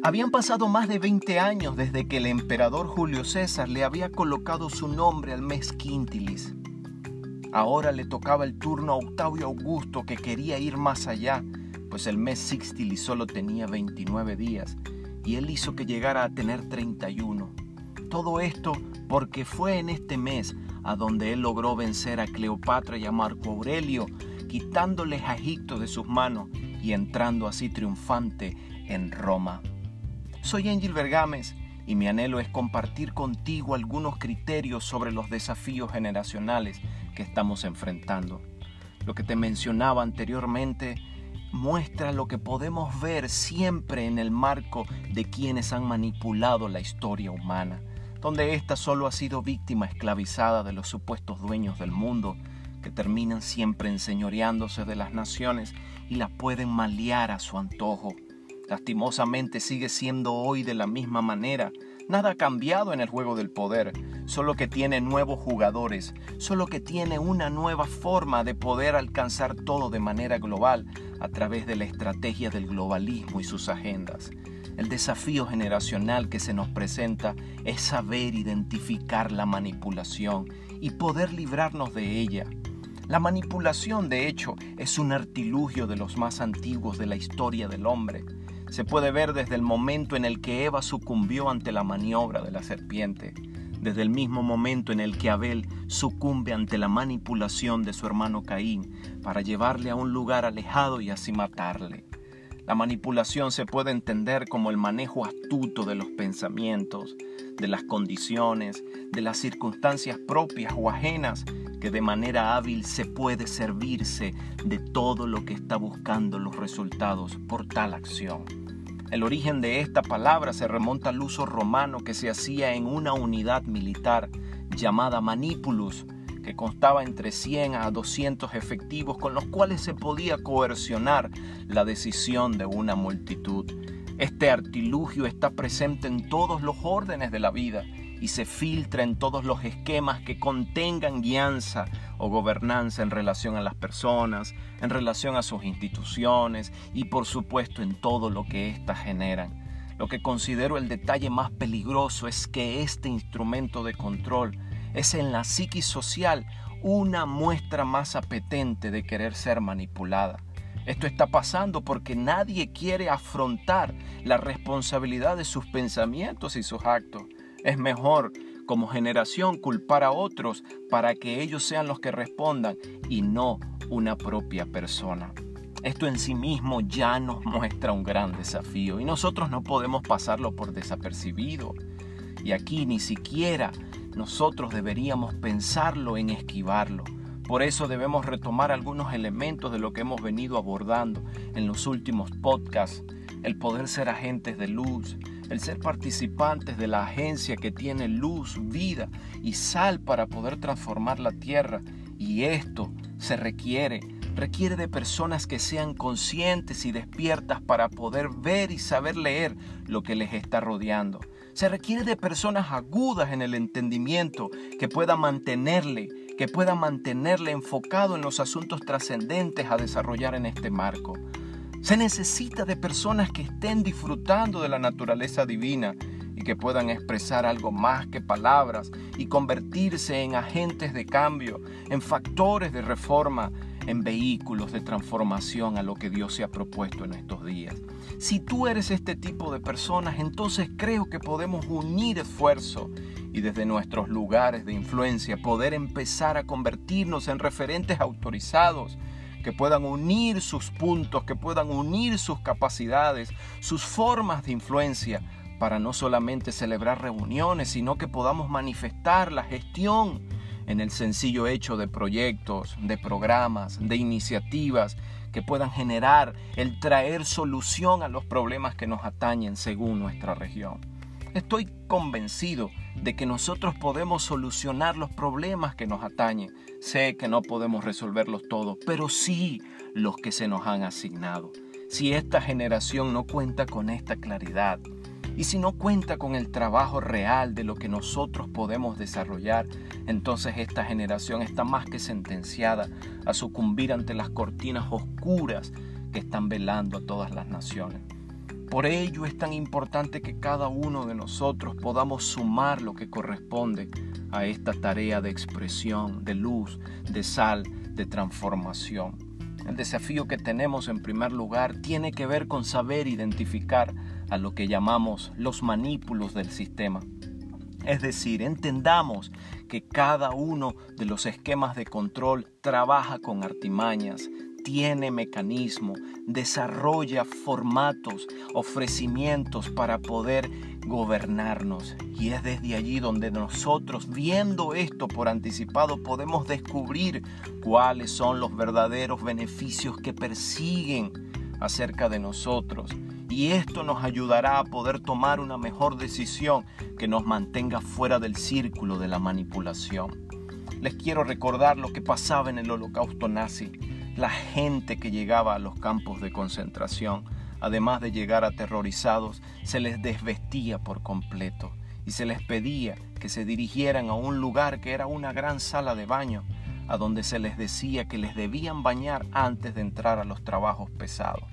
Habían pasado más de 20 años desde que el emperador Julio César le había colocado su nombre al mes Quintilis. Ahora le tocaba el turno a Octavio Augusto que quería ir más allá, pues el mes Sixtilis solo tenía 29 días y él hizo que llegara a tener 31. Todo esto porque fue en este mes a donde él logró vencer a Cleopatra y a Marco Aurelio, quitándoles a Egipto de sus manos y entrando así triunfante en Roma. Soy Angel Bergames y mi anhelo es compartir contigo algunos criterios sobre los desafíos generacionales que estamos enfrentando. Lo que te mencionaba anteriormente muestra lo que podemos ver siempre en el marco de quienes han manipulado la historia humana, donde ésta solo ha sido víctima esclavizada de los supuestos dueños del mundo, que terminan siempre enseñoreándose de las naciones y las pueden malear a su antojo Lastimosamente sigue siendo hoy de la misma manera. Nada ha cambiado en el juego del poder, solo que tiene nuevos jugadores, solo que tiene una nueva forma de poder alcanzar todo de manera global a través de la estrategia del globalismo y sus agendas. El desafío generacional que se nos presenta es saber identificar la manipulación y poder librarnos de ella. La manipulación, de hecho, es un artilugio de los más antiguos de la historia del hombre se puede ver desde el momento en el que Eva sucumbió ante la maniobra de la serpiente, desde el mismo momento en el que Abel sucumbe ante la manipulación de su hermano Caín para llevarle a un lugar alejado y así matarle. La manipulación se puede entender como el manejo astuto de los pensamientos, de las condiciones, de las circunstancias propias o ajenas que de manera hábil se puede servirse de todo lo que está buscando los resultados por tal acción. El origen de esta palabra se remonta al uso romano que se hacía en una unidad militar llamada manipulus, que constaba entre 100 a 200 efectivos con los cuales se podía coercionar la decisión de una multitud. Este artilugio está presente en todos los órdenes de la vida y se filtra en todos los esquemas que contengan guianza o gobernanza en relación a las personas, en relación a sus instituciones y por supuesto en todo lo que éstas generan. Lo que considero el detalle más peligroso es que este instrumento de control es en la psiquis social una muestra más apetente de querer ser manipulada. Esto está pasando porque nadie quiere afrontar la responsabilidad de sus pensamientos y sus actos. Es mejor como generación culpar a otros para que ellos sean los que respondan y no una propia persona. Esto en sí mismo ya nos muestra un gran desafío y nosotros no podemos pasarlo por desapercibido. Y aquí ni siquiera nosotros deberíamos pensarlo en esquivarlo. Por eso debemos retomar algunos elementos de lo que hemos venido abordando en los últimos podcasts. El poder ser agentes de luz, el ser participantes de la agencia que tiene luz, vida y sal para poder transformar la tierra. Y esto se requiere, requiere de personas que sean conscientes y despiertas para poder ver y saber leer lo que les está rodeando. Se requiere de personas agudas en el entendimiento que puedan mantenerle, que puedan mantenerle enfocado en los asuntos trascendentes a desarrollar en este marco. Se necesita de personas que estén disfrutando de la naturaleza divina y que puedan expresar algo más que palabras y convertirse en agentes de cambio, en factores de reforma, en vehículos de transformación a lo que Dios se ha propuesto en estos días. Si tú eres este tipo de personas, entonces creo que podemos unir esfuerzo y desde nuestros lugares de influencia poder empezar a convertirnos en referentes autorizados que puedan unir sus puntos, que puedan unir sus capacidades, sus formas de influencia, para no solamente celebrar reuniones, sino que podamos manifestar la gestión en el sencillo hecho de proyectos, de programas, de iniciativas que puedan generar el traer solución a los problemas que nos atañen según nuestra región. Estoy convencido de que nosotros podemos solucionar los problemas que nos atañen. Sé que no podemos resolverlos todos, pero sí los que se nos han asignado. Si esta generación no cuenta con esta claridad y si no cuenta con el trabajo real de lo que nosotros podemos desarrollar, entonces esta generación está más que sentenciada a sucumbir ante las cortinas oscuras que están velando a todas las naciones. Por ello es tan importante que cada uno de nosotros podamos sumar lo que corresponde a esta tarea de expresión, de luz, de sal, de transformación. El desafío que tenemos en primer lugar tiene que ver con saber identificar a lo que llamamos los manípulos del sistema. Es decir, entendamos que cada uno de los esquemas de control trabaja con artimañas, tiene mecanismo, desarrolla formatos, ofrecimientos para poder gobernarnos. Y es desde allí donde nosotros, viendo esto por anticipado, podemos descubrir cuáles son los verdaderos beneficios que persiguen acerca de nosotros. Y esto nos ayudará a poder tomar una mejor decisión que nos mantenga fuera del círculo de la manipulación. Les quiero recordar lo que pasaba en el holocausto nazi la gente que llegaba a los campos de concentración, además de llegar aterrorizados, se les desvestía por completo y se les pedía que se dirigieran a un lugar que era una gran sala de baño, a donde se les decía que les debían bañar antes de entrar a los trabajos pesados.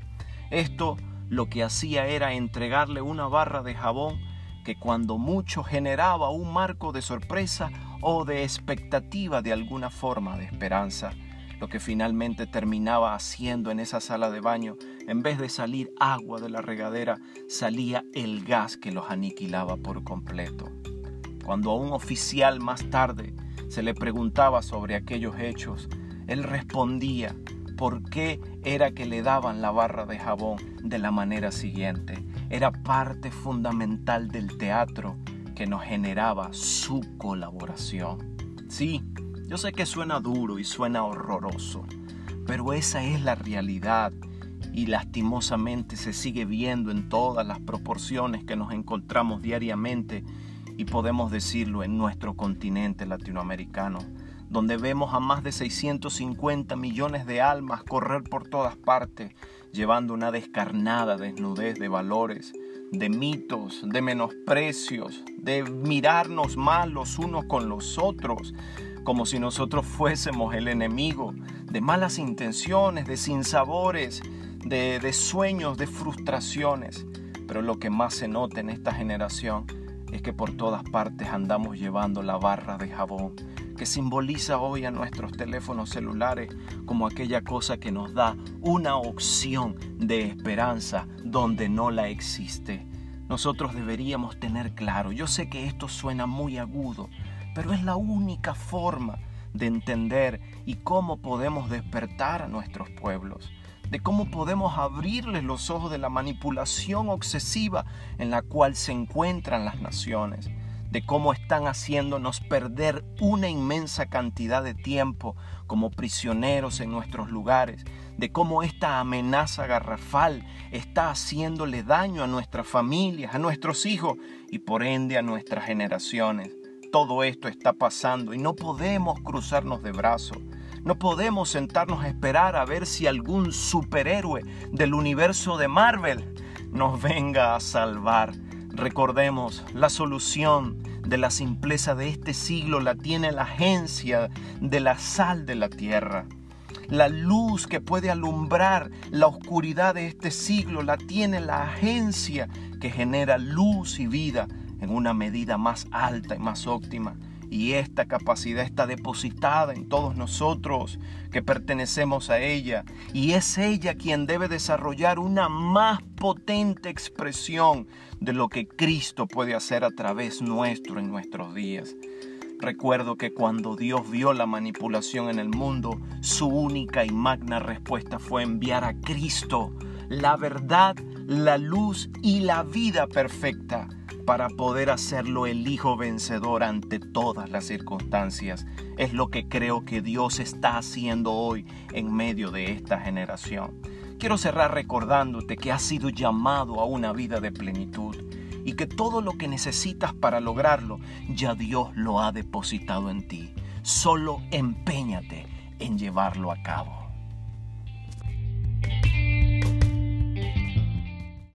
Esto lo que hacía era entregarle una barra de jabón que cuando mucho generaba un marco de sorpresa o de expectativa de alguna forma de esperanza lo que finalmente terminaba haciendo en esa sala de baño, en vez de salir agua de la regadera, salía el gas que los aniquilaba por completo. Cuando a un oficial más tarde se le preguntaba sobre aquellos hechos, él respondía por qué era que le daban la barra de jabón de la manera siguiente. Era parte fundamental del teatro que nos generaba su colaboración. Sí, yo sé que suena duro y suena horroroso, pero esa es la realidad y lastimosamente se sigue viendo en todas las proporciones que nos encontramos diariamente y podemos decirlo en nuestro continente latinoamericano, donde vemos a más de 650 millones de almas correr por todas partes, llevando una descarnada desnudez de valores, de mitos, de menosprecios, de mirarnos mal los unos con los otros, como si nosotros fuésemos el enemigo, de malas intenciones, de sinsabores, de, de sueños, de frustraciones. Pero lo que más se nota en esta generación es que por todas partes andamos llevando la barra de jabón que simboliza hoy a nuestros teléfonos celulares como aquella cosa que nos da una opción de esperanza donde no la existe. Nosotros deberíamos tener claro, yo sé que esto suena muy agudo, pero es la única forma de entender y cómo podemos despertar a nuestros pueblos, de cómo podemos abrirles los ojos de la manipulación obsesiva en la cual se encuentran las naciones, de cómo están haciéndonos perder una inmensa cantidad de tiempo como prisioneros en nuestros lugares, de cómo esta amenaza garrafal está haciéndole daño a nuestras familias, a nuestros hijos y por ende a nuestras generaciones todo esto está pasando y no podemos cruzarnos de brazos. No podemos sentarnos a esperar a ver si algún superhéroe del universo de Marvel nos venga a salvar. Recordemos, la solución de la simpleza de este siglo la tiene la agencia de la sal de la tierra. La luz que puede alumbrar la oscuridad de este siglo la tiene la agencia que genera luz y vida en una medida más alta y más óptima. Y esta capacidad está depositada en todos nosotros que pertenecemos a ella. Y es ella quien debe desarrollar una más potente expresión de lo que Cristo puede hacer a través nuestro en nuestros días. Recuerdo que cuando Dios vio la manipulación en el mundo, su única y magna respuesta fue enviar a Cristo, la verdad, la luz y la vida perfecta para poder hacerlo el Hijo vencedor ante todas las circunstancias. Es lo que creo que Dios está haciendo hoy en medio de esta generación. Quiero cerrar recordándote que has sido llamado a una vida de plenitud y que todo lo que necesitas para lograrlo ya Dios lo ha depositado en ti. Solo empeñate en llevarlo a cabo.